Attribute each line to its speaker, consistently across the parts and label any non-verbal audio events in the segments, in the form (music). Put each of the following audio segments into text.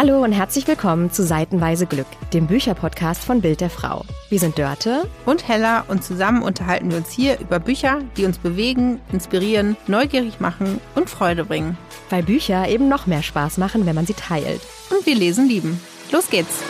Speaker 1: Hallo und herzlich willkommen zu Seitenweise Glück, dem Bücherpodcast von Bild der Frau. Wir sind Dörte
Speaker 2: und Hella und zusammen unterhalten wir uns hier über Bücher, die uns bewegen, inspirieren, neugierig machen und Freude bringen.
Speaker 1: Weil Bücher eben noch mehr Spaß machen, wenn man sie teilt.
Speaker 2: Und wir lesen lieben. Los geht's!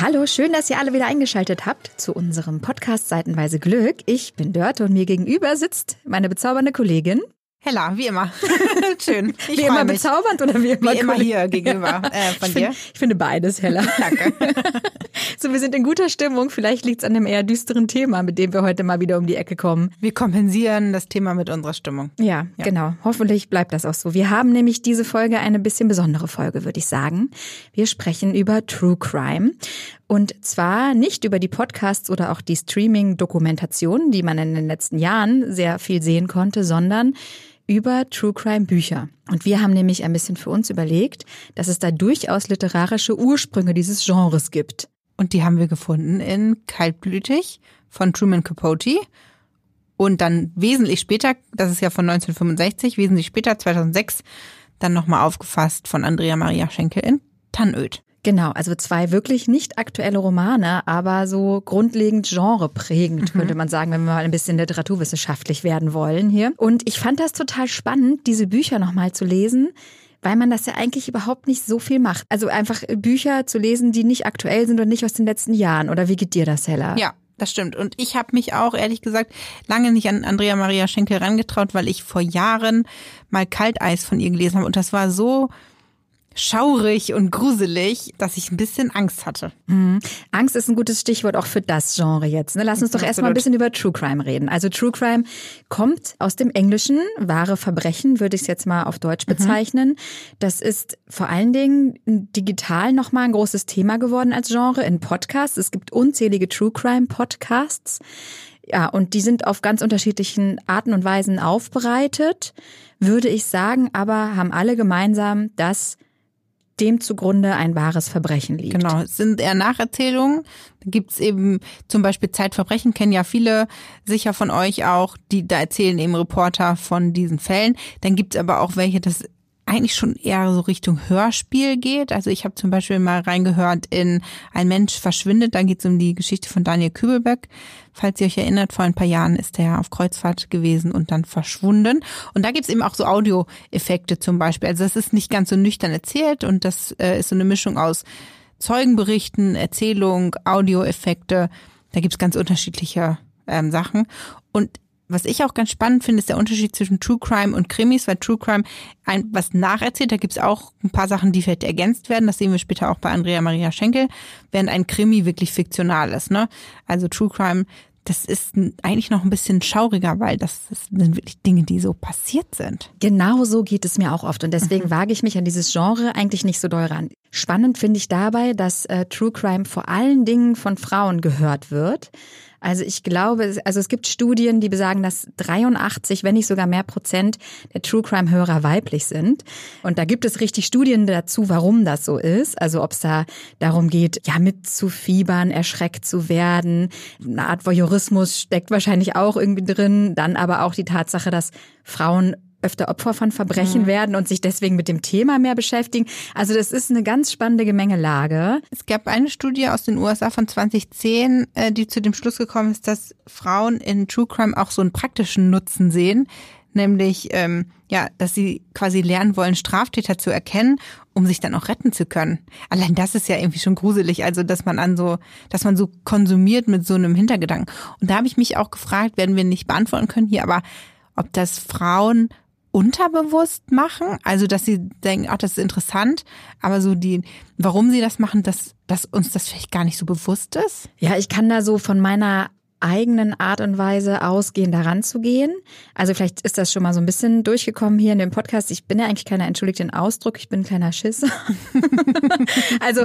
Speaker 1: Hallo, schön, dass ihr alle wieder eingeschaltet habt zu unserem Podcast Seitenweise Glück. Ich bin Dörte und mir gegenüber sitzt meine bezaubernde Kollegin.
Speaker 2: Hella, wie immer. (laughs) Schön.
Speaker 1: Ich wie immer mich. bezaubernd oder wie immer?
Speaker 2: Wie immer hier gegenüber äh, von
Speaker 1: ich
Speaker 2: dir.
Speaker 1: Find, ich finde beides, Hella. (laughs)
Speaker 2: Danke. (laughs)
Speaker 1: so, wir sind in guter Stimmung. Vielleicht liegt es an dem eher düsteren Thema, mit dem wir heute mal wieder um die Ecke kommen.
Speaker 2: Wir kompensieren das Thema mit unserer Stimmung.
Speaker 1: Ja, ja, genau. Hoffentlich bleibt das auch so. Wir haben nämlich diese Folge eine bisschen besondere Folge, würde ich sagen. Wir sprechen über True Crime. Und zwar nicht über die Podcasts oder auch die Streaming-Dokumentationen, die man in den letzten Jahren sehr viel sehen konnte, sondern über True Crime Bücher. Und wir haben nämlich ein bisschen für uns überlegt, dass es da durchaus literarische Ursprünge dieses Genres gibt.
Speaker 2: Und die haben wir gefunden in Kaltblütig von Truman Capote. Und dann wesentlich später, das ist ja von 1965, wesentlich später, 2006, dann nochmal aufgefasst von Andrea Maria Schenkel in Tannöd.
Speaker 1: Genau, also zwei wirklich nicht aktuelle Romane, aber so grundlegend genreprägend, mhm. könnte man sagen, wenn wir mal ein bisschen literaturwissenschaftlich werden wollen hier. Und ich fand das total spannend, diese Bücher nochmal zu lesen, weil man das ja eigentlich überhaupt nicht so viel macht. Also einfach Bücher zu lesen, die nicht aktuell sind und nicht aus den letzten Jahren. Oder wie geht dir das, Hella?
Speaker 2: Ja, das stimmt. Und ich habe mich auch, ehrlich gesagt, lange nicht an Andrea Maria Schenkel rangetraut, weil ich vor Jahren mal Kalteis von ihr gelesen habe. Und das war so schaurig und gruselig, dass ich ein bisschen Angst hatte.
Speaker 1: Mhm. Angst ist ein gutes Stichwort auch für das Genre jetzt. Ne? Lass uns doch erstmal ein bisschen über True Crime reden. Also True Crime kommt aus dem Englischen. Wahre Verbrechen würde ich es jetzt mal auf Deutsch mhm. bezeichnen. Mhm. Das ist vor allen Dingen digital nochmal ein großes Thema geworden als Genre in Podcasts. Es gibt unzählige True Crime Podcasts. Ja, und die sind auf ganz unterschiedlichen Arten und Weisen aufbereitet, würde ich sagen, aber haben alle gemeinsam, dass dem zugrunde ein wahres Verbrechen liegt.
Speaker 2: Genau, es sind eher Nacherzählungen. Da gibt's eben zum Beispiel Zeitverbrechen, kennen ja viele sicher von euch auch, die da erzählen eben Reporter von diesen Fällen. Dann gibt's aber auch welche, das eigentlich schon eher so Richtung Hörspiel geht. Also ich habe zum Beispiel mal reingehört in Ein Mensch verschwindet. Da geht es um die Geschichte von Daniel Kübelbeck. Falls ihr euch erinnert, vor ein paar Jahren ist er auf Kreuzfahrt gewesen und dann verschwunden. Und da gibt's eben auch so Audioeffekte zum Beispiel. Also das ist nicht ganz so nüchtern erzählt und das äh, ist so eine Mischung aus Zeugenberichten, Erzählung, Audioeffekte. Da gibt's ganz unterschiedliche ähm, Sachen. Und was ich auch ganz spannend finde, ist der Unterschied zwischen True Crime und Krimis, weil True Crime ein, was nacherzählt, da gibt's auch ein paar Sachen, die vielleicht ergänzt werden. Das sehen wir später auch bei Andrea Maria Schenkel, während ein Krimi wirklich fiktional ist. Ne? Also True Crime, das ist eigentlich noch ein bisschen schauriger, weil das, das sind wirklich Dinge, die so passiert sind.
Speaker 1: Genau so geht es mir auch oft. Und deswegen mhm. wage ich mich an dieses Genre eigentlich nicht so doll ran. Spannend finde ich dabei, dass äh, True Crime vor allen Dingen von Frauen gehört wird. Also ich glaube, also es gibt Studien, die besagen, dass 83, wenn nicht sogar mehr Prozent der True Crime Hörer weiblich sind. Und da gibt es richtig Studien dazu, warum das so ist. Also ob es da darum geht, ja, mitzufiebern, erschreckt zu werden. Eine Art Voyeurismus steckt wahrscheinlich auch irgendwie drin. Dann aber auch die Tatsache, dass Frauen öfter Opfer von Verbrechen mhm. werden und sich deswegen mit dem Thema mehr beschäftigen. Also das ist eine ganz spannende Gemengelage.
Speaker 2: Es gab eine Studie aus den USA von 2010, äh, die zu dem Schluss gekommen ist, dass Frauen in True Crime auch so einen praktischen Nutzen sehen, nämlich ähm, ja, dass sie quasi lernen wollen, Straftäter zu erkennen, um sich dann auch retten zu können. Allein das ist ja irgendwie schon gruselig, also dass man an so, dass man so konsumiert mit so einem Hintergedanken. Und da habe ich mich auch gefragt, werden wir nicht beantworten können hier, aber ob das Frauen unterbewusst machen, also dass sie denken, ach, das ist interessant, aber so die, warum sie das machen, dass, dass uns das vielleicht gar nicht so bewusst ist?
Speaker 1: Ja, ich kann da so von meiner eigenen Art und Weise ausgehen, daran zu gehen. Also vielleicht ist das schon mal so ein bisschen durchgekommen hier in dem Podcast. Ich bin ja eigentlich keiner, entschuldigt den Ausdruck, ich bin ein kleiner Schiss. (laughs) also,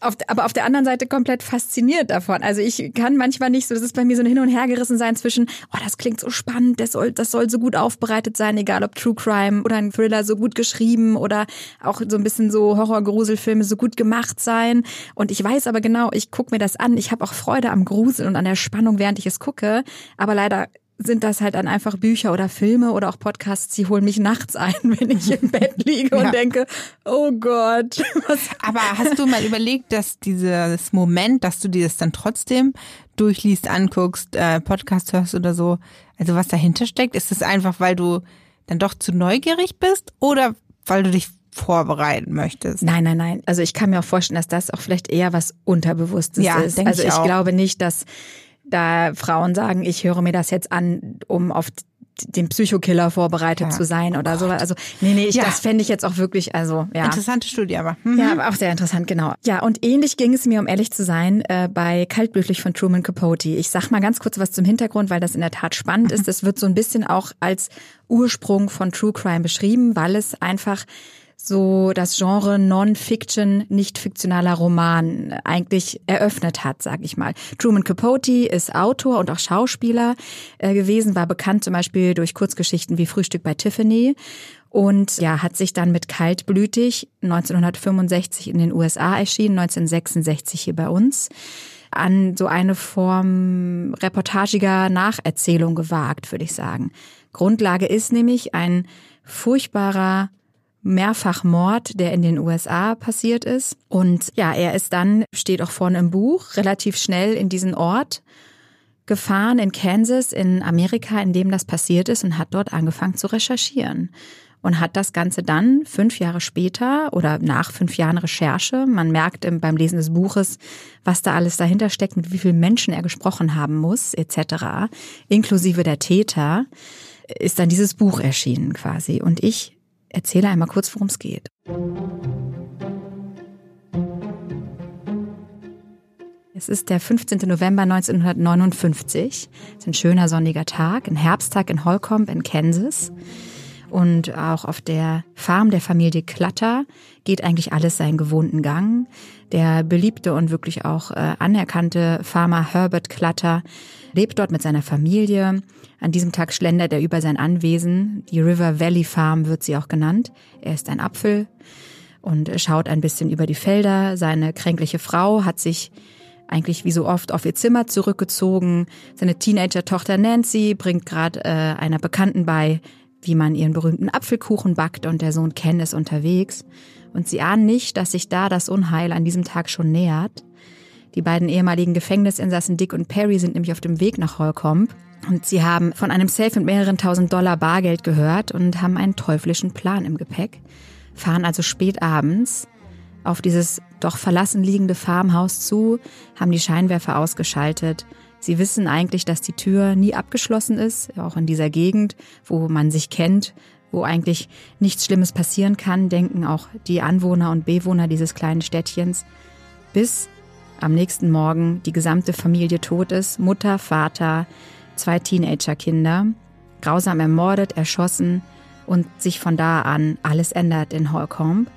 Speaker 1: auf, aber auf der anderen Seite komplett fasziniert davon. Also ich kann manchmal nicht so, das ist bei mir so ein Hin- und Hergerissen sein zwischen, oh, das klingt so spannend, das soll, das soll so gut aufbereitet sein, egal ob True Crime oder ein Thriller so gut geschrieben oder auch so ein bisschen so Horror-Gruselfilme so gut gemacht sein. Und ich weiß aber genau, ich gucke mir das an, ich habe auch Freude am Grusel und an der Spannung, während ich es gucke. Aber leider sind das halt dann einfach Bücher oder Filme oder auch Podcasts, die holen mich nachts ein, (laughs) wenn ich im Bett liege ja. und denke, oh Gott. (laughs)
Speaker 2: Was Aber hast du mal überlegt, dass dieses Moment, dass du dir das dann trotzdem durchliest, anguckst, äh, Podcast hörst oder so, also was dahinter steckt, ist es einfach, weil du dann doch zu neugierig bist oder weil du dich vorbereiten möchtest.
Speaker 1: Nein, nein, nein. Also ich kann mir auch vorstellen, dass das auch vielleicht eher was Unterbewusstes ja, ist. Also ich, ich glaube nicht, dass da Frauen sagen, ich höre mir das jetzt an, um auf den Psychokiller vorbereitet ja. zu sein oder oh so. Also nee, nee, ich, ja. das fände ich jetzt auch wirklich, also ja.
Speaker 2: Interessante Studie aber.
Speaker 1: Mhm. Ja, aber auch sehr interessant, genau. Ja, und ähnlich ging es mir, um ehrlich zu sein, äh, bei Kaltblütlich von Truman Capote. Ich sag mal ganz kurz was zum Hintergrund, weil das in der Tat spannend ist. Es wird so ein bisschen auch als Ursprung von True Crime beschrieben, weil es einfach so das Genre Non-Fiction, nicht fiktionaler Roman eigentlich eröffnet hat, sag ich mal. Truman Capote ist Autor und auch Schauspieler äh, gewesen, war bekannt zum Beispiel durch Kurzgeschichten wie Frühstück bei Tiffany und ja, hat sich dann mit Kaltblütig 1965 in den USA erschienen, 1966 hier bei uns an so eine Form reportagiger Nacherzählung gewagt, würde ich sagen. Grundlage ist nämlich ein furchtbarer Mehrfachmord, der in den USA passiert ist. Und ja, er ist dann, steht auch vorne im Buch, relativ schnell in diesen Ort gefahren in Kansas in Amerika, in dem das passiert ist und hat dort angefangen zu recherchieren und hat das Ganze dann fünf Jahre später oder nach fünf Jahren Recherche, man merkt beim Lesen des Buches, was da alles dahinter steckt, mit wie vielen Menschen er gesprochen haben muss, etc., inklusive der Täter, ist dann dieses Buch erschienen quasi. Und ich erzähle einmal kurz, worum es geht. Es ist der 15. November 1959. Es ist ein schöner sonniger Tag, ein Herbsttag in Holcomb in Kansas. Und auch auf der Farm der Familie Klatter geht eigentlich alles seinen gewohnten Gang. Der beliebte und wirklich auch äh, anerkannte Farmer Herbert Klatter lebt dort mit seiner Familie. An diesem Tag schlendert er über sein Anwesen. Die River Valley Farm wird sie auch genannt. Er ist ein Apfel und schaut ein bisschen über die Felder. Seine kränkliche Frau hat sich eigentlich wie so oft auf ihr Zimmer zurückgezogen. Seine Teenager-Tochter Nancy bringt gerade äh, einer Bekannten bei, wie man ihren berühmten Apfelkuchen backt und der Sohn Ken ist unterwegs. Und sie ahnen nicht, dass sich da das Unheil an diesem Tag schon nähert. Die beiden ehemaligen Gefängnisinsassen Dick und Perry sind nämlich auf dem Weg nach Holcomb. Und sie haben von einem Safe mit mehreren tausend Dollar Bargeld gehört und haben einen teuflischen Plan im Gepäck, fahren also spät abends auf dieses doch verlassen liegende Farmhaus zu, haben die Scheinwerfer ausgeschaltet. Sie wissen eigentlich, dass die Tür nie abgeschlossen ist, auch in dieser Gegend, wo man sich kennt, wo eigentlich nichts Schlimmes passieren kann, denken auch die Anwohner und Bewohner dieses kleinen Städtchens, bis am nächsten Morgen die gesamte Familie tot ist, Mutter, Vater, zwei Teenagerkinder, grausam ermordet, erschossen und sich von da an alles ändert in Holcomb.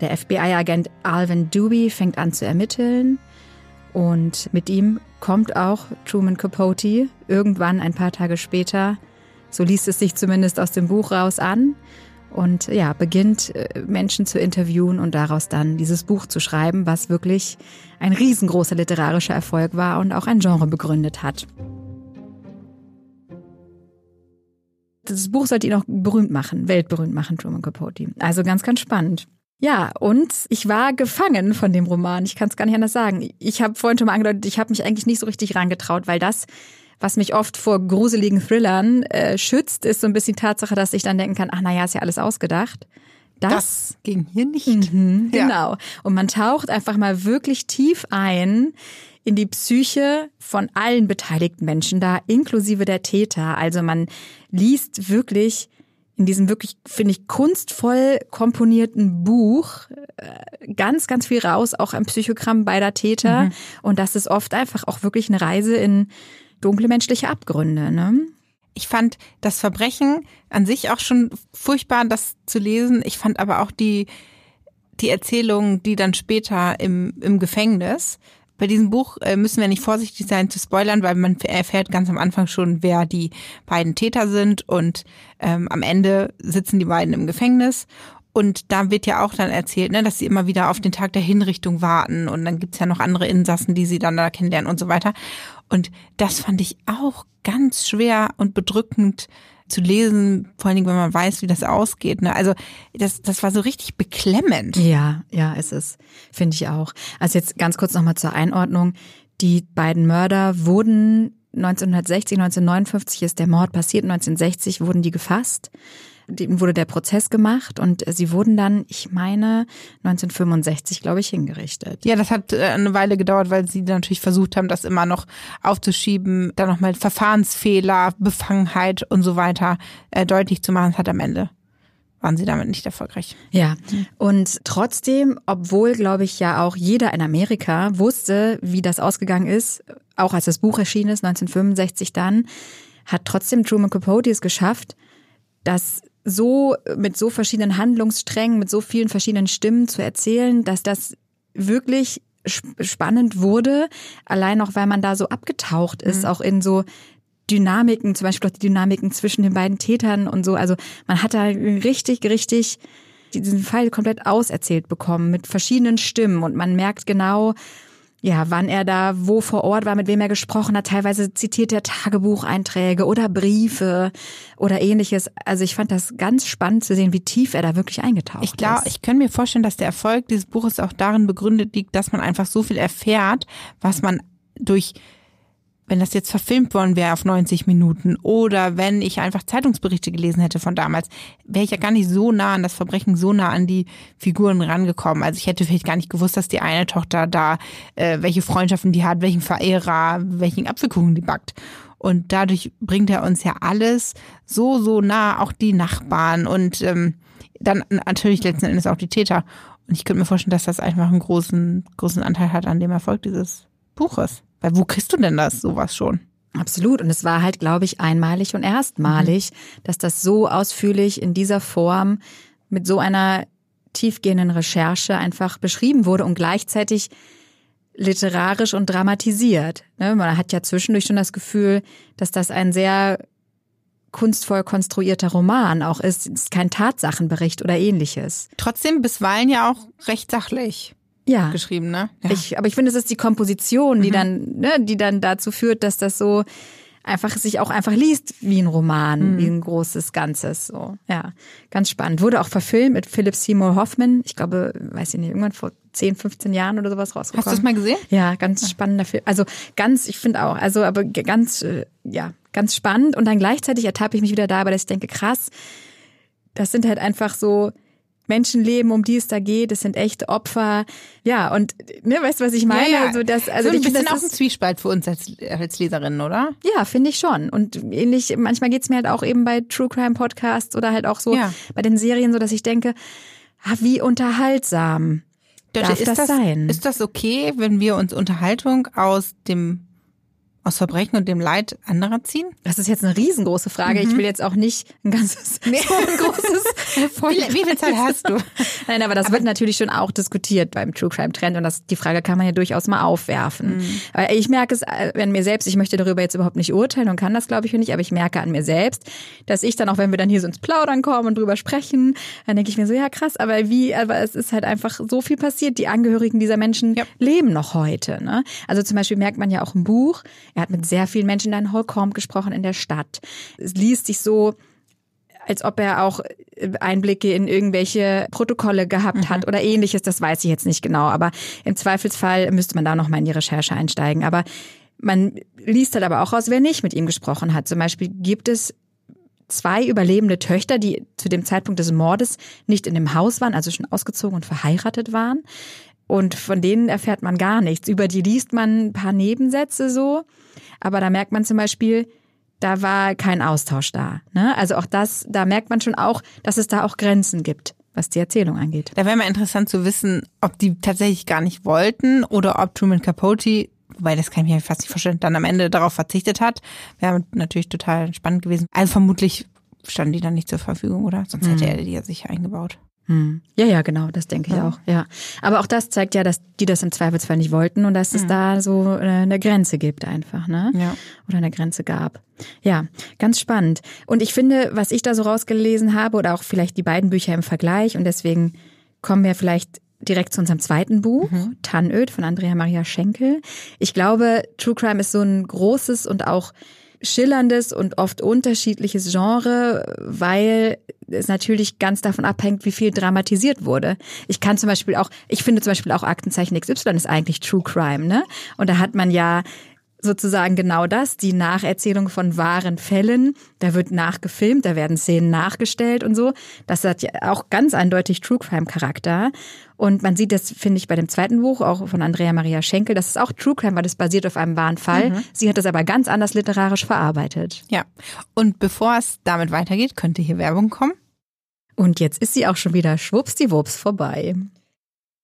Speaker 1: Der FBI-Agent Alvin Dewey fängt an zu ermitteln und mit ihm kommt auch Truman Capote irgendwann ein paar Tage später, so liest es sich zumindest aus dem Buch raus an, und ja, beginnt äh, Menschen zu interviewen und daraus dann dieses Buch zu schreiben, was wirklich ein riesengroßer literarischer Erfolg war und auch ein Genre begründet hat. Das Buch sollte ihn auch berühmt machen, weltberühmt machen, Truman Capote. Also ganz, ganz spannend. Ja, und ich war gefangen von dem Roman. Ich kann es gar nicht anders sagen. Ich habe vorhin schon mal angedeutet, ich habe mich eigentlich nicht so richtig rangetraut, weil das was mich oft vor gruseligen Thrillern äh, schützt, ist so ein bisschen die Tatsache, dass ich dann denken kann, ach naja, ist ja alles ausgedacht.
Speaker 2: Das, das ging hier nicht.
Speaker 1: Mhm, ja. Genau. Und man taucht einfach mal wirklich tief ein in die Psyche von allen beteiligten Menschen da, inklusive der Täter. Also man liest wirklich in diesem wirklich, finde ich, kunstvoll komponierten Buch äh, ganz, ganz viel raus, auch ein Psychogramm beider Täter. Mhm. Und das ist oft einfach auch wirklich eine Reise in dunkle menschliche Abgründe. Ne?
Speaker 2: Ich fand das Verbrechen an sich auch schon furchtbar, das zu lesen. Ich fand aber auch die, die Erzählung, die dann später im, im Gefängnis. Bei diesem Buch äh, müssen wir nicht vorsichtig sein zu spoilern, weil man erfährt ganz am Anfang schon, wer die beiden Täter sind und ähm, am Ende sitzen die beiden im Gefängnis und da wird ja auch dann erzählt, ne, dass sie immer wieder auf den Tag der Hinrichtung warten und dann gibt's ja noch andere Insassen, die sie dann da kennenlernen und so weiter. Und das fand ich auch ganz schwer und bedrückend zu lesen, vor allen Dingen, wenn man weiß, wie das ausgeht. Ne? Also das, das war so richtig beklemmend.
Speaker 1: Ja, ja, ist es finde ich auch. Also jetzt ganz kurz nochmal zur Einordnung. Die beiden Mörder wurden 1960, 1959 ist der Mord passiert, 1960 wurden die gefasst. Denen wurde der Prozess gemacht und sie wurden dann, ich meine, 1965, glaube ich, hingerichtet.
Speaker 2: Ja, das hat äh, eine Weile gedauert, weil sie natürlich versucht haben, das immer noch aufzuschieben, dann nochmal Verfahrensfehler, Befangenheit und so weiter äh, deutlich zu machen. Das hat am Ende waren sie damit nicht erfolgreich.
Speaker 1: Ja, und trotzdem, obwohl, glaube ich, ja auch jeder in Amerika wusste, wie das ausgegangen ist, auch als das Buch erschienen ist, 1965 dann, hat trotzdem Truman Capote es geschafft, das so mit so verschiedenen Handlungssträngen, mit so vielen verschiedenen Stimmen zu erzählen, dass das wirklich spannend wurde, allein auch weil man da so abgetaucht ist, mhm. auch in so Dynamiken, zum Beispiel auch die Dynamiken zwischen den beiden Tätern und so. Also man hat da richtig, richtig diesen Fall komplett auserzählt bekommen mit verschiedenen Stimmen und man merkt genau, ja, wann er da wo vor Ort war, mit wem er gesprochen hat. Teilweise zitiert er Tagebucheinträge oder Briefe oder ähnliches. Also ich fand das ganz spannend zu sehen, wie tief er da wirklich eingetaucht
Speaker 2: ich glaub,
Speaker 1: ist.
Speaker 2: Ich kann mir vorstellen, dass der Erfolg dieses Buches auch darin begründet liegt, dass man einfach so viel erfährt, was man durch wenn das jetzt verfilmt worden wäre auf 90 Minuten oder wenn ich einfach Zeitungsberichte gelesen hätte von damals, wäre ich ja gar nicht so nah an das Verbrechen, so nah an die Figuren rangekommen. Also ich hätte vielleicht gar nicht gewusst, dass die eine Tochter da, äh, welche Freundschaften die hat, welchen Verehrer, welchen Apfelkuchen die backt. Und dadurch bringt er uns ja alles so, so nah, auch die Nachbarn und ähm, dann natürlich letzten Endes auch die Täter. Und ich könnte mir vorstellen, dass das einfach einen großen, großen Anteil hat an dem Erfolg dieses Buches. Weil wo kriegst du denn das, sowas schon?
Speaker 1: Absolut. Und es war halt, glaube ich, einmalig und erstmalig, mhm. dass das so ausführlich in dieser Form mit so einer tiefgehenden Recherche einfach beschrieben wurde und gleichzeitig literarisch und dramatisiert. Ne, man hat ja zwischendurch schon das Gefühl, dass das ein sehr kunstvoll konstruierter Roman auch ist. Es ist kein Tatsachenbericht oder ähnliches.
Speaker 2: Trotzdem bisweilen ja auch recht sachlich ja. geschrieben, ne?
Speaker 1: Ja. Ich, aber ich finde, es ist die Komposition, die mhm. dann, ne, die dann dazu führt, dass das so einfach sich auch einfach liest wie ein Roman, mhm. wie ein großes Ganzes. So, ja, ganz spannend. Wurde auch verfilmt mit Philip Seymour Hoffman. Ich glaube, weiß ich nicht, irgendwann vor 10, 15 Jahren oder sowas rausgekommen.
Speaker 2: Hast du das mal gesehen?
Speaker 1: Ja, ganz spannender Film. Also ganz, ich finde auch, also aber ganz, äh, ja, ganz spannend. Und dann gleichzeitig ertappe ich mich wieder dabei, dass ich denke, krass, das sind halt einfach so Menschenleben, um die es da geht. Es sind echte Opfer. Ja, und ne, weißt du, was ich meine?
Speaker 2: Ja,
Speaker 1: ja. Also das, also
Speaker 2: so ein bisschen auch ein Zwiespalt für uns als, als Leserinnen, oder?
Speaker 1: Ja, finde ich schon. Und ähnlich, manchmal geht's mir halt auch eben bei True Crime Podcasts oder halt auch so ja. bei den Serien so, dass ich denke, ah, wie unterhaltsam. Darf ist das, das sein?
Speaker 2: Ist das okay, wenn wir uns Unterhaltung aus dem aus Verbrechen und dem Leid anderer ziehen?
Speaker 1: Das ist jetzt eine riesengroße Frage. Mhm. Ich will jetzt auch nicht ein ganzes (laughs) nee. so ein großes (laughs)
Speaker 2: wie, wie viel Zeit hast du? (laughs)
Speaker 1: Nein, aber das aber wird natürlich schon auch diskutiert beim True Crime Trend und das, die Frage kann man ja durchaus mal aufwerfen. Mhm. Ich merke es äh, an mir selbst, ich möchte darüber jetzt überhaupt nicht urteilen und kann das glaube ich nicht, aber ich merke an mir selbst, dass ich dann auch, wenn wir dann hier so ins Plaudern kommen und drüber sprechen, dann denke ich mir so, ja krass, aber wie, aber es ist halt einfach so viel passiert. Die Angehörigen dieser Menschen ja. leben noch heute. Ne? Also zum Beispiel merkt man ja auch im Buch, er hat mit sehr vielen Menschen in Holcomb gesprochen in der Stadt. Es liest sich so, als ob er auch Einblicke in irgendwelche Protokolle gehabt mhm. hat oder ähnliches. Das weiß ich jetzt nicht genau. Aber im Zweifelsfall müsste man da nochmal in die Recherche einsteigen. Aber man liest halt aber auch aus, wer nicht mit ihm gesprochen hat. Zum Beispiel gibt es zwei überlebende Töchter, die zu dem Zeitpunkt des Mordes nicht in dem Haus waren, also schon ausgezogen und verheiratet waren. Und von denen erfährt man gar nichts. Über die liest man ein paar Nebensätze so. Aber da merkt man zum Beispiel, da war kein Austausch da. Ne? Also auch das, da merkt man schon auch, dass es da auch Grenzen gibt was die Erzählung angeht.
Speaker 2: Da wäre mal interessant zu wissen, ob die tatsächlich gar nicht wollten oder ob Truman Capote, wobei das kann ich mir fast nicht vorstellen, dann am Ende darauf verzichtet hat. Wäre natürlich total spannend gewesen. Also vermutlich standen die dann nicht zur Verfügung, oder? Sonst hätte mhm. er die ja sicher eingebaut.
Speaker 1: Hm. Ja, ja, genau, das denke ich ja. auch. Ja, aber auch das zeigt ja, dass die das im Zweifelsfall nicht wollten und dass es mhm. da so eine Grenze gibt einfach, ne? Ja. Oder eine Grenze gab. Ja, ganz spannend. Und ich finde, was ich da so rausgelesen habe oder auch vielleicht die beiden Bücher im Vergleich und deswegen kommen wir vielleicht direkt zu unserem zweiten Buch, mhm. Tannöd von Andrea Maria Schenkel. Ich glaube, True Crime ist so ein großes und auch schillerndes und oft unterschiedliches Genre, weil es natürlich ganz davon abhängt, wie viel dramatisiert wurde. Ich kann zum Beispiel auch, ich finde zum Beispiel auch Aktenzeichen XY ist eigentlich True Crime, ne? Und da hat man ja sozusagen genau das, die Nacherzählung von wahren Fällen. Da wird nachgefilmt, da werden Szenen nachgestellt und so. Das hat ja auch ganz eindeutig True Crime Charakter. Und man sieht das, finde ich, bei dem zweiten Buch, auch von Andrea Maria Schenkel, das ist auch True Crime, weil das basiert auf einem wahren Fall. Mhm. Sie hat das aber ganz anders literarisch verarbeitet.
Speaker 2: Ja. Und bevor es damit weitergeht, könnte hier Werbung kommen.
Speaker 1: Und jetzt ist sie auch schon wieder schwuppsdiwupps vorbei.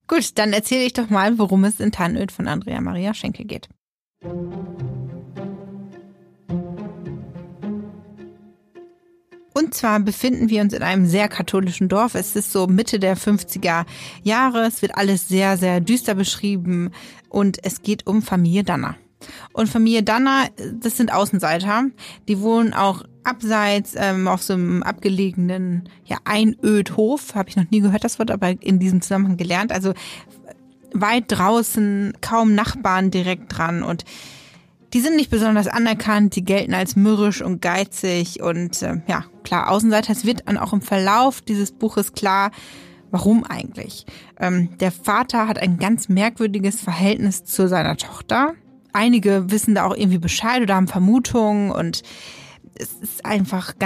Speaker 2: Gut, dann erzähle ich doch mal, worum es in Tannöd von Andrea Maria Schenkel geht. Und zwar befinden wir uns in einem sehr katholischen Dorf. Es ist so Mitte der 50er Jahre. Es wird alles sehr, sehr düster beschrieben. Und es geht um Familie Danner. Und Familie Danner, das sind Außenseiter. Die wohnen auch abseits ähm, auf so einem abgelegenen ja, Einödhof. Habe ich noch nie gehört das Wort, aber in diesem Zusammenhang gelernt. Also weit draußen, kaum Nachbarn direkt dran und die sind nicht besonders anerkannt, die gelten als mürrisch und geizig und äh, ja, klar, Außenseiter. Es wird dann auch im Verlauf dieses Buches klar, warum eigentlich. Ähm, der Vater hat ein ganz merkwürdiges Verhältnis zu seiner Tochter. Einige wissen da auch irgendwie Bescheid oder haben Vermutungen und es ist einfach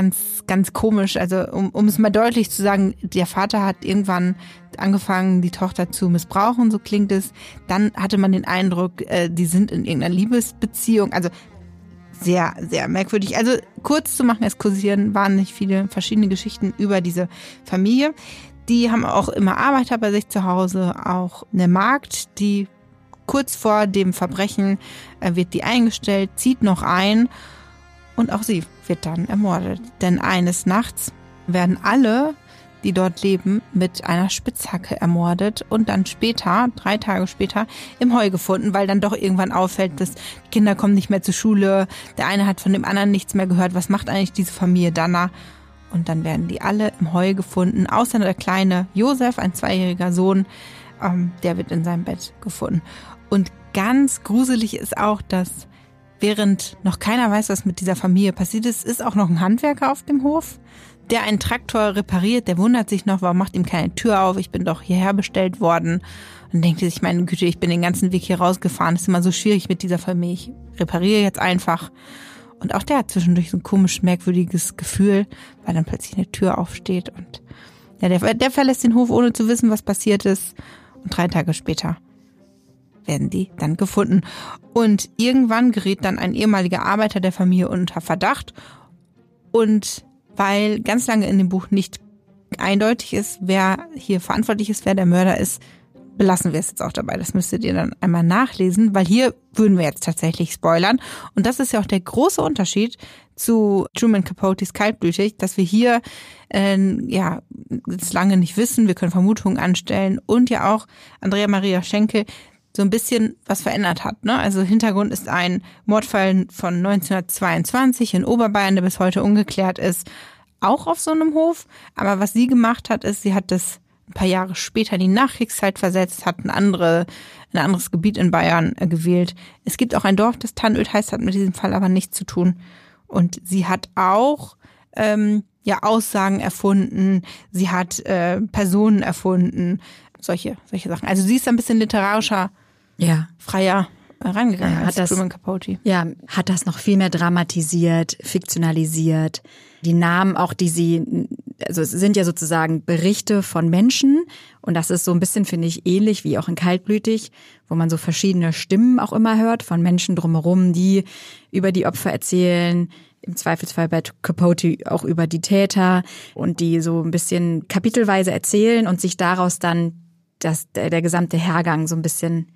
Speaker 2: ganz, komisch. Also um, um es mal deutlich zu sagen, der Vater hat irgendwann angefangen, die Tochter zu missbrauchen, so klingt es. Dann hatte man den Eindruck, äh, die sind in irgendeiner Liebesbeziehung. Also sehr, sehr merkwürdig. Also kurz zu machen, es kursieren wahnsinnig viele verschiedene Geschichten über diese Familie. Die haben auch immer Arbeiter bei sich zu Hause, auch eine Magd, die kurz vor dem Verbrechen äh, wird die eingestellt, zieht noch ein und auch sie wird dann ermordet. Denn eines Nachts werden alle, die dort leben, mit einer Spitzhacke ermordet und dann später, drei Tage später, im Heu gefunden, weil dann doch irgendwann auffällt, dass die Kinder kommen nicht mehr zur Schule, der eine hat von dem anderen nichts mehr gehört, was macht eigentlich diese Familie danach? Und dann werden die alle im Heu gefunden, außer der kleine Josef, ein zweijähriger Sohn, ähm, der wird in seinem Bett gefunden. Und ganz gruselig ist auch, dass Während noch keiner weiß, was mit dieser Familie passiert ist, ist auch noch ein Handwerker auf dem Hof, der einen Traktor repariert. Der wundert sich noch, warum macht ihm keine Tür auf? Ich bin doch hierher bestellt worden. Und denkt sich, meine Güte, ich bin den ganzen Weg hier rausgefahren. Ist immer so schwierig mit dieser Familie. Ich repariere jetzt einfach. Und auch der hat zwischendurch so ein komisch merkwürdiges Gefühl, weil dann plötzlich eine Tür aufsteht und ja, der, der verlässt den Hof, ohne zu wissen, was passiert ist. Und drei Tage später werden die dann gefunden. Und irgendwann gerät dann ein ehemaliger Arbeiter der Familie unter Verdacht. Und weil ganz lange in dem Buch nicht eindeutig ist, wer hier verantwortlich ist, wer der Mörder ist, belassen wir es jetzt auch dabei. Das müsstet ihr dann einmal nachlesen, weil hier würden wir jetzt tatsächlich spoilern. Und das ist ja auch der große Unterschied zu Truman Capotes Kaltblütig, dass wir hier äh, ja lange nicht wissen. Wir können Vermutungen anstellen und ja auch Andrea Maria Schenke so ein bisschen was verändert hat. Ne? Also Hintergrund ist ein Mordfall von 1922 in Oberbayern, der bis heute ungeklärt ist, auch auf so einem Hof. Aber was sie gemacht hat, ist, sie hat das ein paar Jahre später in die Nachkriegszeit versetzt, hat ein, andere, ein anderes Gebiet in Bayern äh, gewählt. Es gibt auch ein Dorf, das Tannöd heißt, hat mit diesem Fall aber nichts zu tun. Und sie hat auch ähm, ja Aussagen erfunden, sie hat äh, Personen erfunden, solche solche Sachen. Also sie ist ein bisschen literarischer ja. freier rangegangen ja,
Speaker 1: hat das, Truman Capote. Ja, hat das noch viel mehr dramatisiert, fiktionalisiert. Die Namen auch, die sie, also es sind ja sozusagen Berichte von Menschen und das ist so ein bisschen, finde ich, ähnlich wie auch in Kaltblütig, wo man so verschiedene Stimmen auch immer hört von Menschen drumherum, die über die Opfer erzählen, im Zweifelsfall bei Capote auch über die Täter und die so ein bisschen kapitelweise erzählen und sich daraus dann das, der, der gesamte Hergang so ein bisschen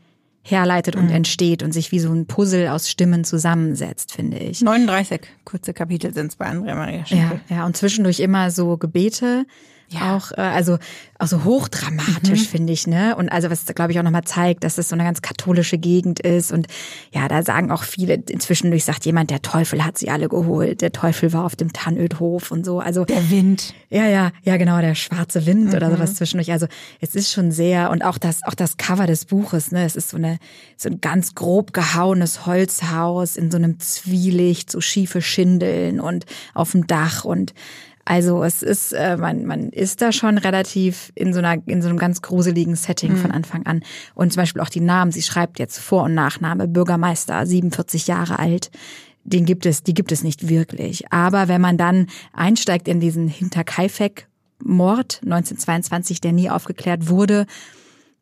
Speaker 1: herleitet und mhm. entsteht und sich wie so ein Puzzle aus Stimmen zusammensetzt, finde ich.
Speaker 2: 39 kurze Kapitel sind es bei Andrea Maria
Speaker 1: Schenkel. Ja, ja, und zwischendurch immer so Gebete Ja. Auch, äh, also, auch so hochdramatisch, mhm. finde ich, ne? Und also, was, glaube ich, auch nochmal zeigt, dass es so eine ganz katholische Gegend ist. Und ja, da sagen auch viele, inzwischen durch sagt jemand, der Teufel hat sie alle geholt. Der Teufel war auf dem Tannödhof und so. Also.
Speaker 2: Der Wind.
Speaker 1: Ja, ja, ja, genau, der schwarze Wind mhm. oder sowas zwischendurch. Also, es ist schon sehr, und auch das, auch das Cover des Buches, ne? Es ist so eine, so ein ganz grob gehauenes Holzhaus in so einem Zwielicht, so schiefe Schindeln und auf dem Dach und also es ist, äh, man, man ist da schon relativ in so einer, in so einem ganz gruseligen Setting mhm. von Anfang an. Und zum Beispiel auch die Namen, sie schreibt jetzt Vor- und Nachname, Bürgermeister, 47 Jahre alt. Den gibt es, die gibt es nicht wirklich. Aber wenn man dann einsteigt in diesen Hinterkaifeck-Mord 1922, der nie aufgeklärt wurde,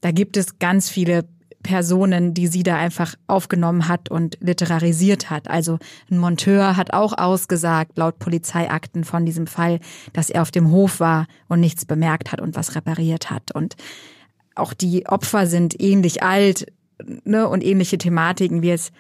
Speaker 1: da gibt es ganz viele Personen, die sie da einfach aufgenommen hat und literarisiert hat. Also ein Monteur hat auch ausgesagt, laut Polizeiakten von diesem Fall, dass er auf dem Hof war und nichts bemerkt hat und was repariert hat. Und auch die Opfer sind ähnlich alt ne, und ähnliche Thematiken wie jetzt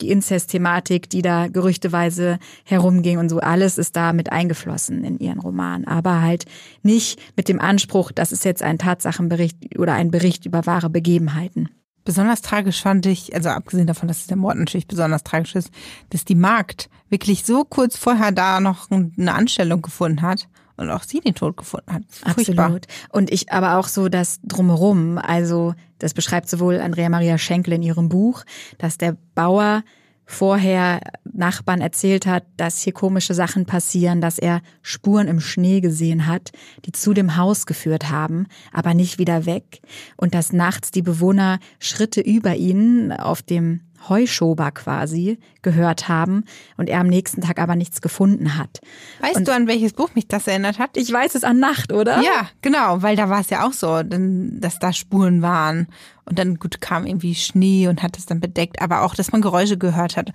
Speaker 1: die Inzest-Thematik, die da gerüchteweise herumging und so. Alles ist da mit eingeflossen in ihren Roman. Aber halt nicht mit dem Anspruch, das ist jetzt ein Tatsachenbericht oder ein Bericht über wahre Begebenheiten.
Speaker 2: Besonders tragisch fand ich, also abgesehen davon, dass der Mord natürlich besonders tragisch ist, dass die Magd wirklich so kurz vorher da noch eine Anstellung gefunden hat und auch sie den Tod gefunden hat.
Speaker 1: Furchtbar. Absolut. Und ich aber auch so das drumherum. Also das beschreibt sowohl Andrea Maria Schenkel in ihrem Buch, dass der Bauer vorher Nachbarn erzählt hat, dass hier komische Sachen passieren, dass er Spuren im Schnee gesehen hat, die zu dem Haus geführt haben, aber nicht wieder weg und dass nachts die Bewohner Schritte über ihn auf dem Heuschober quasi gehört haben und er am nächsten Tag aber nichts gefunden hat.
Speaker 2: Weißt und du, an welches Buch mich das erinnert hat?
Speaker 1: Ich weiß es an Nacht, oder?
Speaker 2: Ja, genau, weil da war es ja auch so, dass da Spuren waren und dann gut kam irgendwie Schnee und hat es dann bedeckt, aber auch, dass man Geräusche gehört hat.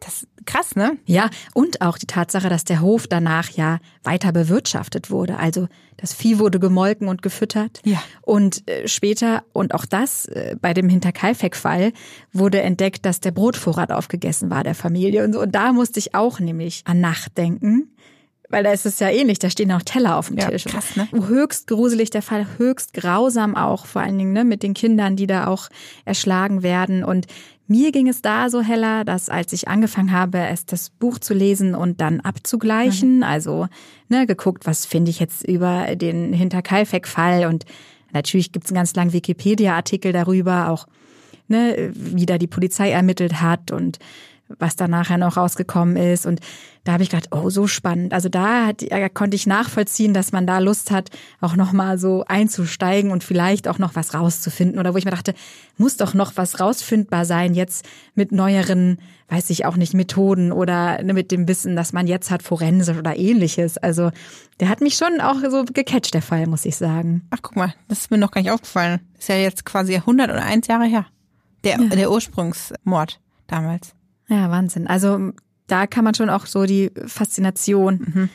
Speaker 2: Das krass, ne?
Speaker 1: Ja, und auch die Tatsache, dass der Hof danach ja weiter bewirtschaftet wurde. Also das Vieh wurde gemolken und gefüttert.
Speaker 2: Ja.
Speaker 1: Und äh, später, und auch das äh, bei dem Hinterkaifeck-Fall, wurde entdeckt, dass der Brotvorrat aufgegessen war der Familie. Und, so. und da musste ich auch nämlich an Nacht denken. Weil da ist es ja ähnlich, da stehen auch Teller auf dem ja, Tisch.
Speaker 2: Krass, ne?
Speaker 1: Höchst gruselig der Fall, höchst grausam auch, vor allen Dingen ne, mit den Kindern, die da auch erschlagen werden. Und mir ging es da so heller, dass als ich angefangen habe, es das Buch zu lesen und dann abzugleichen, mhm. also ne, geguckt, was finde ich jetzt über den Hinterkaifeck-Fall und natürlich gibt es einen ganz langen Wikipedia-Artikel darüber, auch ne, wie da die Polizei ermittelt hat und was da nachher noch rausgekommen ist. Und da habe ich gedacht, oh, so spannend. Also da hat, ja, konnte ich nachvollziehen, dass man da Lust hat, auch nochmal so einzusteigen und vielleicht auch noch was rauszufinden. Oder wo ich mir dachte, muss doch noch was rausfindbar sein, jetzt mit neueren, weiß ich auch nicht, Methoden oder mit dem Wissen, dass man jetzt hat, forensisch oder ähnliches. Also der hat mich schon auch so gecatcht, der Fall, muss ich sagen.
Speaker 2: Ach, guck mal, das ist mir noch gar nicht aufgefallen. Ist ja jetzt quasi 101 Jahre her. Der, ja. der Ursprungsmord damals.
Speaker 1: Ja, Wahnsinn. Also da kann man schon auch so die Faszination.
Speaker 2: Mhm.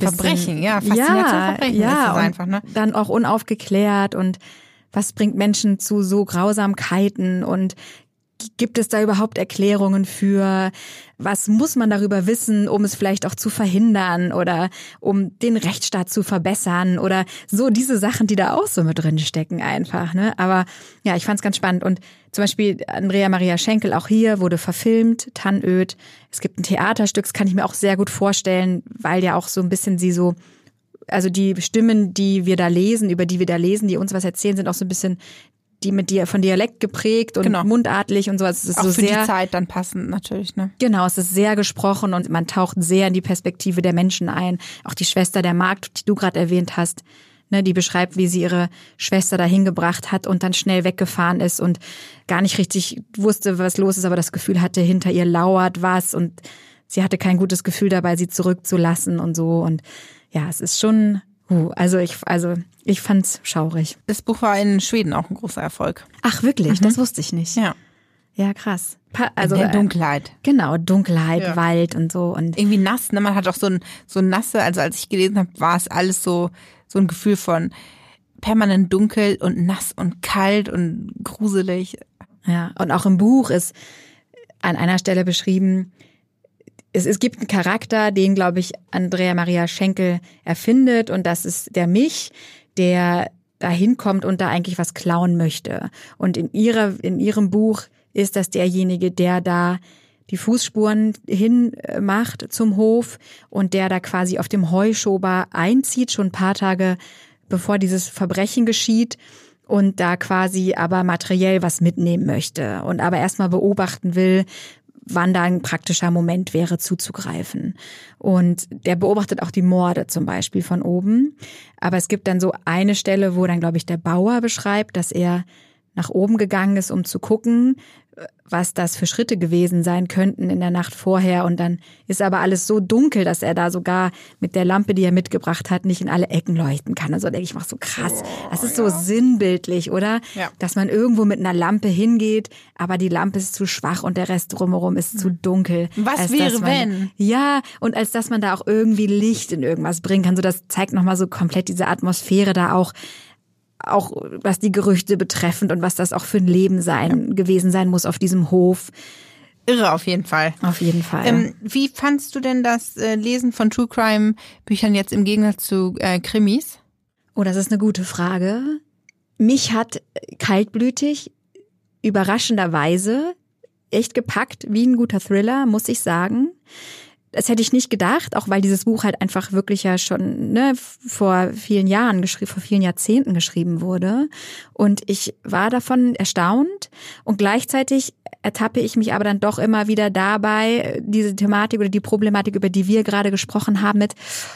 Speaker 2: Verbrechen, ja, Faszination ja, Verbrechen ja, ist einfach, ne?
Speaker 1: Dann auch unaufgeklärt und was bringt Menschen zu so Grausamkeiten und Gibt es da überhaupt Erklärungen für? Was muss man darüber wissen, um es vielleicht auch zu verhindern oder um den Rechtsstaat zu verbessern oder so diese Sachen, die da auch so mit drin stecken einfach. Ne? Aber ja, ich fand es ganz spannend. Und zum Beispiel Andrea Maria Schenkel, auch hier wurde verfilmt, Tannöd. Es gibt ein Theaterstück, das kann ich mir auch sehr gut vorstellen, weil ja auch so ein bisschen sie so also die Stimmen, die wir da lesen, über die wir da lesen, die uns was erzählen, sind auch so ein bisschen die mit dir von Dialekt geprägt und genau. mundartlich und so. Also es ist
Speaker 2: Auch
Speaker 1: so
Speaker 2: für
Speaker 1: sehr,
Speaker 2: die Zeit dann passend natürlich, ne?
Speaker 1: Genau, es ist sehr gesprochen und man taucht sehr in die Perspektive der Menschen ein. Auch die Schwester der Magd, die du gerade erwähnt hast, ne, die beschreibt, wie sie ihre Schwester dahin gebracht hat und dann schnell weggefahren ist und gar nicht richtig wusste, was los ist, aber das Gefühl hatte, hinter ihr lauert was und sie hatte kein gutes Gefühl dabei, sie zurückzulassen und so. Und ja, es ist schon Uh, also ich, also ich fand's schaurig.
Speaker 2: Das Buch war in Schweden auch ein großer Erfolg.
Speaker 1: Ach wirklich? Mhm. Das wusste ich nicht.
Speaker 2: Ja.
Speaker 1: Ja, krass.
Speaker 2: Also in der äh, Dunkelheit.
Speaker 1: Genau, Dunkelheit, ja. Wald und so und
Speaker 2: irgendwie nass. Ne? Man hat auch so ein so nasse. Also als ich gelesen habe, war es alles so so ein Gefühl von permanent dunkel und nass und kalt und gruselig.
Speaker 1: Ja, und auch im Buch ist an einer Stelle beschrieben, es, es gibt einen Charakter, den, glaube ich, Andrea Maria Schenkel erfindet und das ist der Mich, der dahin kommt und da eigentlich was klauen möchte. Und in ihrer, in ihrem Buch ist das derjenige, der da die Fußspuren hinmacht zum Hof und der da quasi auf dem Heuschober einzieht, schon ein paar Tage bevor dieses Verbrechen geschieht und da quasi aber materiell was mitnehmen möchte und aber erstmal beobachten will, wann da ein praktischer Moment wäre, zuzugreifen. Und der beobachtet auch die Morde zum Beispiel von oben. Aber es gibt dann so eine Stelle, wo dann, glaube ich, der Bauer beschreibt, dass er nach oben gegangen ist, um zu gucken, was das für Schritte gewesen sein könnten in der Nacht vorher. Und dann ist aber alles so dunkel, dass er da sogar mit der Lampe, die er mitgebracht hat, nicht in alle Ecken leuchten kann. Und so denke ich, mach so krass. Das ist so sinnbildlich, oder?
Speaker 2: Ja.
Speaker 1: Dass man irgendwo mit einer Lampe hingeht, aber die Lampe ist zu schwach und der Rest drumherum ist zu dunkel.
Speaker 2: Was wäre,
Speaker 1: man,
Speaker 2: wenn?
Speaker 1: Ja, und als dass man da auch irgendwie Licht in irgendwas bringen kann. So, das zeigt nochmal so komplett diese Atmosphäre da auch auch was die Gerüchte betreffend und was das auch für ein Leben sein gewesen sein muss auf diesem Hof.
Speaker 2: Irre auf jeden Fall.
Speaker 1: Auf jeden Fall.
Speaker 2: Ähm, wie fandst du denn das äh, Lesen von True Crime Büchern jetzt im Gegensatz zu äh, Krimis?
Speaker 1: oh, das ist eine gute Frage. Mich hat kaltblütig überraschenderweise echt gepackt, wie ein guter Thriller, muss ich sagen. Das hätte ich nicht gedacht, auch weil dieses Buch halt einfach wirklich ja schon ne, vor vielen Jahren geschrieben, vor vielen Jahrzehnten geschrieben wurde. Und ich war davon erstaunt und gleichzeitig ertappe ich mich aber dann doch immer wieder dabei, diese Thematik oder die Problematik, über die wir gerade gesprochen haben, mit,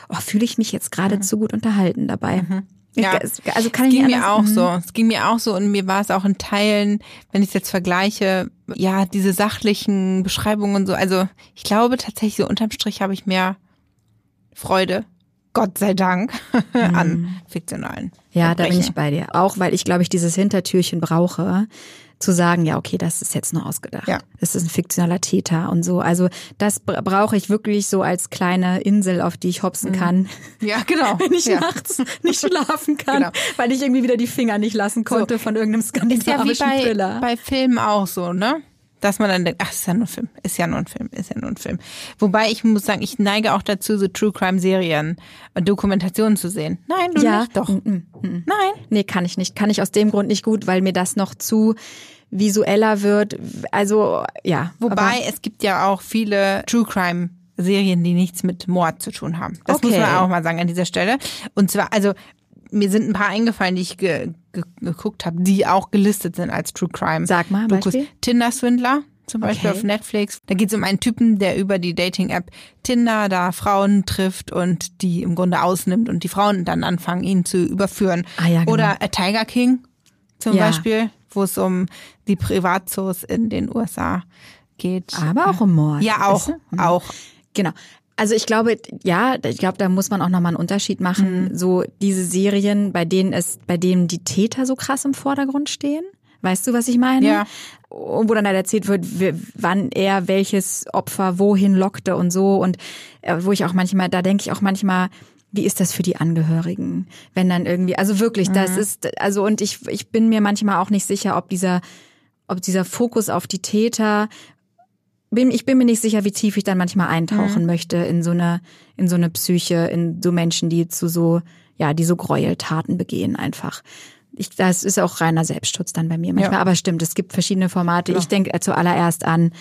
Speaker 1: oh, fühle ich mich jetzt gerade zu gut unterhalten dabei. Ich,
Speaker 2: Ja.
Speaker 1: also kann
Speaker 2: es
Speaker 1: ich
Speaker 2: ging mir auch
Speaker 1: Mhm.
Speaker 2: so. Es ging mir auch so und mir war es auch in Teilen, wenn ich es jetzt vergleiche, ja, diese sachlichen Beschreibungen und so. Also ich glaube tatsächlich, so unterm Strich habe ich mehr Freude, Gott sei Dank, (laughs) an fiktionalen.
Speaker 1: Mhm. Ja, da bin ich bei dir. Auch weil ich, glaube ich, dieses Hintertürchen brauche, zu sagen, ja, okay, das ist jetzt nur ausgedacht.
Speaker 2: Ja.
Speaker 1: Das ist ein fiktionaler Täter und so. Also das bra- brauche ich wirklich so als kleine Insel, auf die ich hopsen kann,
Speaker 2: Ja, genau. (laughs)
Speaker 1: wenn ich
Speaker 2: ja.
Speaker 1: nachts nicht schlafen kann,
Speaker 2: Genau.
Speaker 1: weil ich irgendwie wieder die Finger nicht lassen konnte von irgendeinem
Speaker 2: Ist ja wie
Speaker 1: skandinavischen
Speaker 2: bei,
Speaker 1: Thriller.
Speaker 2: bei Filmen auch so, ne? Dass man dann denkt, ach, ist ja nur ein Film, ist ja nur ein Film, ist ja nur ein Film. Wobei ich muss sagen, ich neige auch dazu, so True Crime Serien und Dokumentationen zu sehen. Nein, du
Speaker 1: ja,
Speaker 2: nicht, doch.
Speaker 1: Mm, mm, mm.
Speaker 2: Nein.
Speaker 1: Nee, kann ich nicht. Kann ich aus dem Grund nicht gut, weil mir das noch zu visueller wird. Also, ja.
Speaker 2: Wobei es gibt ja auch viele True Crime Serien, die nichts mit Mord zu tun haben. Das muss
Speaker 1: Okay.
Speaker 2: man auch mal sagen an dieser Stelle. Und zwar, also mir sind ein paar eingefallen, die ich ge ge geguckt habe, die auch gelistet sind als True Crime.
Speaker 1: Sag mal,
Speaker 2: Dokus.
Speaker 1: Beispiel?
Speaker 2: Tinder Swindler zum Beispiel
Speaker 1: Okay.
Speaker 2: auf Netflix. Da geht es um einen Typen, der über die Dating-App Tinder da Frauen trifft und die im Grunde ausnimmt und die Frauen dann anfangen, ihn zu überführen.
Speaker 1: Ah ja, genau.
Speaker 2: Oder A Tiger King zum
Speaker 1: Ja.
Speaker 2: Beispiel, wo es um die Privatzoos in den USA geht.
Speaker 1: Aber auch um Mord.
Speaker 2: Ja, auch,
Speaker 1: weißt du? Mhm.
Speaker 2: auch.
Speaker 1: Genau. Also ich glaube, ja, ich glaube, da muss man auch nochmal einen Unterschied machen. So diese Serien, bei denen es, bei denen die Täter so krass im Vordergrund stehen. Weißt du, was ich meine?
Speaker 2: Ja.
Speaker 1: Und wo dann halt erzählt wird, wann er welches Opfer wohin lockte und so. Und äh, wo ich auch manchmal, da denke ich auch manchmal, wie ist das für die Angehörigen? Wenn dann irgendwie, also wirklich, das ist, also und ich, ich bin mir manchmal auch nicht sicher, ob dieser, ob dieser Fokus auf die Täter bin, ich bin mir nicht sicher, wie tief ich dann manchmal eintauchen möchte in so eine, in so eine Psyche, in so Menschen, die zu so, ja, die so Gräueltaten begehen einfach. Ich, das ist auch reiner Selbstschutz dann bei mir manchmal.
Speaker 2: Ja.
Speaker 1: Aber stimmt, es gibt verschiedene Formate. Ich denke zuallererst an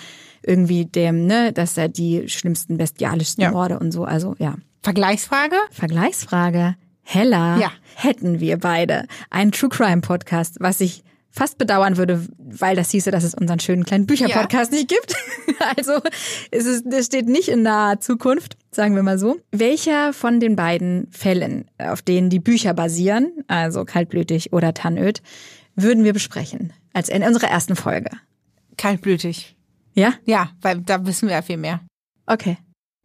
Speaker 1: irgendwie dem, ne, dass er die schlimmsten, bestialischsten
Speaker 2: Ja.
Speaker 1: Morde und so. Also ja.
Speaker 2: Vergleichsfrage?
Speaker 1: Vergleichsfrage. Hella,
Speaker 2: Ja.
Speaker 1: hätten wir beide einen True Crime Podcast, was ich fast bedauern würde, weil das hieße, dass es unseren schönen kleinen Bücherpodcast nicht gibt. (laughs) Also es, ist, es steht nicht in naher Zukunft, sagen wir mal so. Welcher von den beiden Fällen, auf denen die Bücher basieren, also kaltblütig oder Tannöd, würden wir besprechen als in unserer ersten Folge?
Speaker 2: Kaltblütig.
Speaker 1: Ja?
Speaker 2: Ja, weil da wissen wir ja viel mehr.
Speaker 1: Okay.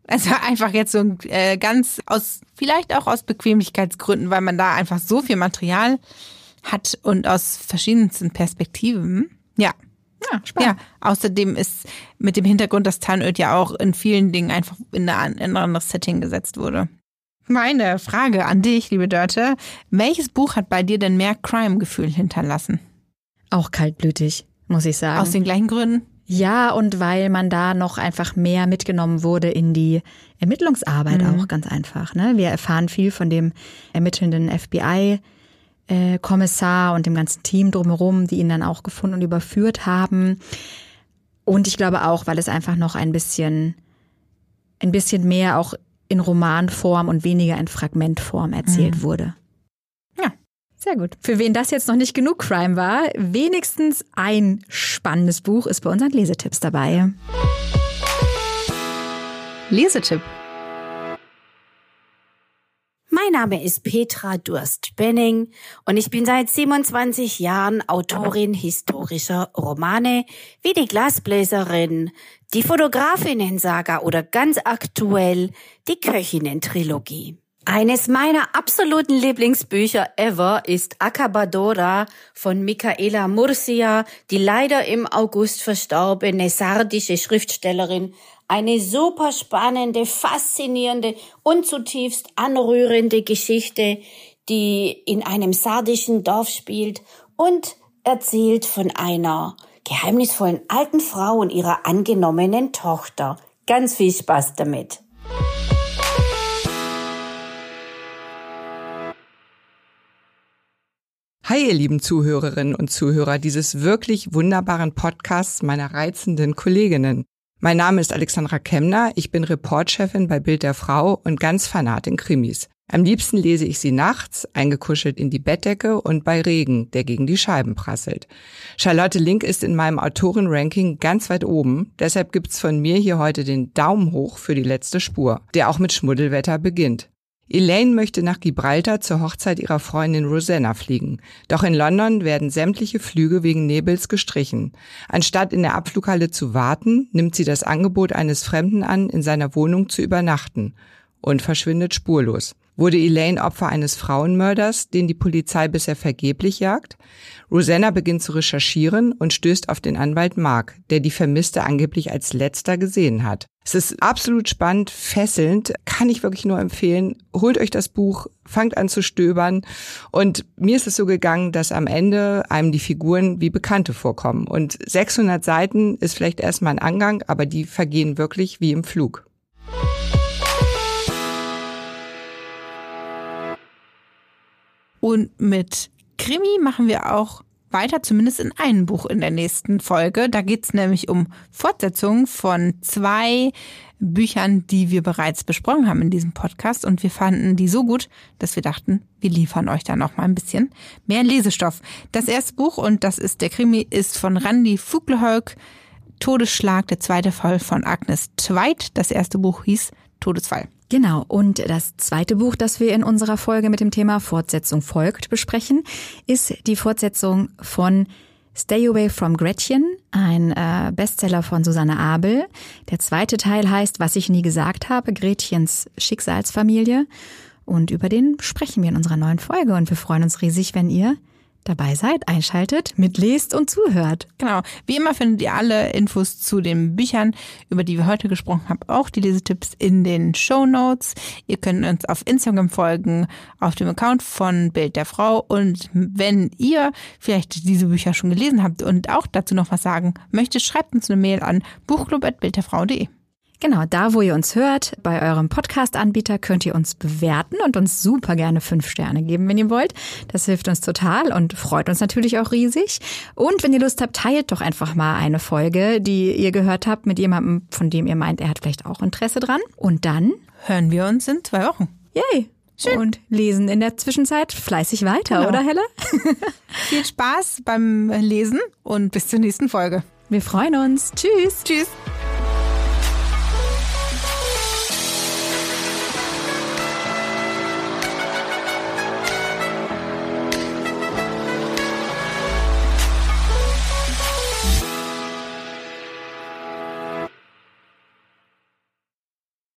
Speaker 2: Also einfach jetzt so äh, ganz aus, vielleicht auch aus Bequemlichkeitsgründen, weil man da einfach so viel Material hat und aus verschiedensten Perspektiven. Ja.
Speaker 1: Ja, spannend.
Speaker 2: Ja, außerdem ist mit dem Hintergrund, dass Tanöd ja auch in vielen Dingen einfach in ein in ein anderes Setting gesetzt wurde. Meine Frage an dich, liebe Dörte, welches Buch hat bei dir denn mehr Crime-Gefühl hinterlassen?
Speaker 1: Auch kaltblütig, muss ich sagen.
Speaker 2: Aus den gleichen Gründen?
Speaker 1: Ja, und weil man da noch einfach mehr mitgenommen wurde in die Ermittlungsarbeit mhm. auch ganz einfach. Ne? Wir erfahren viel von dem ermittelnden FBI. Äh, Kommissar und dem ganzen Team drumherum, die ihn dann auch gefunden und überführt haben. Und ich glaube auch, weil es einfach noch ein bisschen, ein bisschen mehr auch in Romanform und weniger in Fragmentform erzählt mhm. wurde. Sehr gut. Für wen das jetzt noch nicht genug Crime war, wenigstens ein spannendes Buch ist bei unseren Lesetipps dabei.
Speaker 2: Lesetipp.
Speaker 3: Mein Name ist Petra Durst-Benning und ich bin seit 27 Jahren Autorin historischer Romane wie die Glasbläserin, die Fotografinnen-Saga oder ganz aktuell die Köchinnen-Trilogie. Eines meiner absoluten Lieblingsbücher ever ist Acabadora von Michaela Murcia, die leider im August verstorbene sardische Schriftstellerin. Eine super spannende, faszinierende und zutiefst anrührende Geschichte, die in einem sardischen Dorf spielt und erzählt von einer geheimnisvollen alten Frau und ihrer angenommenen Tochter. Ganz viel Spaß damit.
Speaker 4: Hi, ihr lieben Zuhörerinnen und Zuhörer dieses wirklich wunderbaren Podcasts meiner reizenden Kolleginnen. Mein Name ist Alexandra Kemner, ich bin Reportchefin bei Bild der Frau und ganz fanat in Krimis. Am liebsten lese ich sie nachts, eingekuschelt in die Bettdecke und bei Regen, der gegen die Scheiben prasselt. Charlotte Link ist in meinem Autorenranking ganz weit oben, deshalb gibt's von mir hier heute den Daumen hoch für die letzte Spur, der auch mit Schmuddelwetter beginnt. Elaine möchte nach Gibraltar zur Hochzeit ihrer Freundin Rosanna fliegen. Doch in London werden sämtliche Flüge wegen Nebels gestrichen. Anstatt in der Abflughalle zu warten, nimmt sie das Angebot eines Fremden an, in seiner Wohnung zu übernachten und verschwindet spurlos. Wurde Elaine Opfer eines Frauenmörders, den die Polizei bisher vergeblich jagt? Rosanna beginnt zu recherchieren und stößt auf den Anwalt Mark, der die Vermisste angeblich als letzter gesehen hat. Es ist absolut spannend, fesselnd, kann ich wirklich nur empfehlen. Holt euch das Buch, fangt an zu stöbern. Und mir ist es so gegangen, dass am Ende einem die Figuren wie Bekannte vorkommen. Und 600 Seiten ist vielleicht erstmal ein Angang, aber die vergehen wirklich wie im Flug.
Speaker 2: Und mit Krimi machen wir auch weiter, zumindest in einem Buch in der nächsten Folge. Da geht es nämlich um Fortsetzungen von zwei Büchern, die wir bereits besprochen haben in diesem Podcast. Und wir fanden die so gut, dass wir dachten, wir liefern euch da noch mal ein bisschen mehr Lesestoff. Das erste Buch, und das ist der Krimi, ist von Randy Fuglehölk. Todesschlag, der zweite Fall von Agnes Zweit. Das erste Buch hieß Todesfall.
Speaker 1: Genau, und das zweite Buch, das wir in unserer Folge mit dem Thema Fortsetzung folgt besprechen, ist die Fortsetzung von Stay Away from Gretchen, ein äh, Bestseller von Susanne Abel. Der zweite Teil heißt Was ich nie gesagt habe, Gretchens Schicksalsfamilie. Und über den sprechen wir in unserer neuen Folge und wir freuen uns riesig, wenn ihr dabei seid, einschaltet, mitlest und zuhört.
Speaker 2: Genau. Wie immer findet ihr alle Infos zu den Büchern, über die wir heute gesprochen haben, auch die Lesetipps in den Show Notes. Ihr könnt uns auf Instagram folgen, auf dem Account von Bild der Frau. Und wenn ihr vielleicht diese Bücher schon gelesen habt und auch dazu noch was sagen möchtet, schreibt uns eine Mail an buchclub.bildderfrau.de.
Speaker 1: Genau, da wo ihr uns hört, bei eurem Podcast-Anbieter könnt ihr uns bewerten und uns super gerne fünf Sterne geben, wenn ihr wollt. Das hilft uns total und freut uns natürlich auch riesig. Und wenn ihr Lust habt, teilt doch einfach mal eine Folge, die ihr gehört habt, mit jemandem, von dem ihr meint, er hat vielleicht auch Interesse dran. Und dann
Speaker 2: hören wir uns in zwei Wochen.
Speaker 1: Yay! Schön. Und lesen in der Zwischenzeit fleißig weiter, genau. oder Helle? (laughs)
Speaker 2: Viel Spaß beim Lesen und bis zur nächsten Folge.
Speaker 1: Wir freuen uns. Tschüss.
Speaker 2: Tschüss.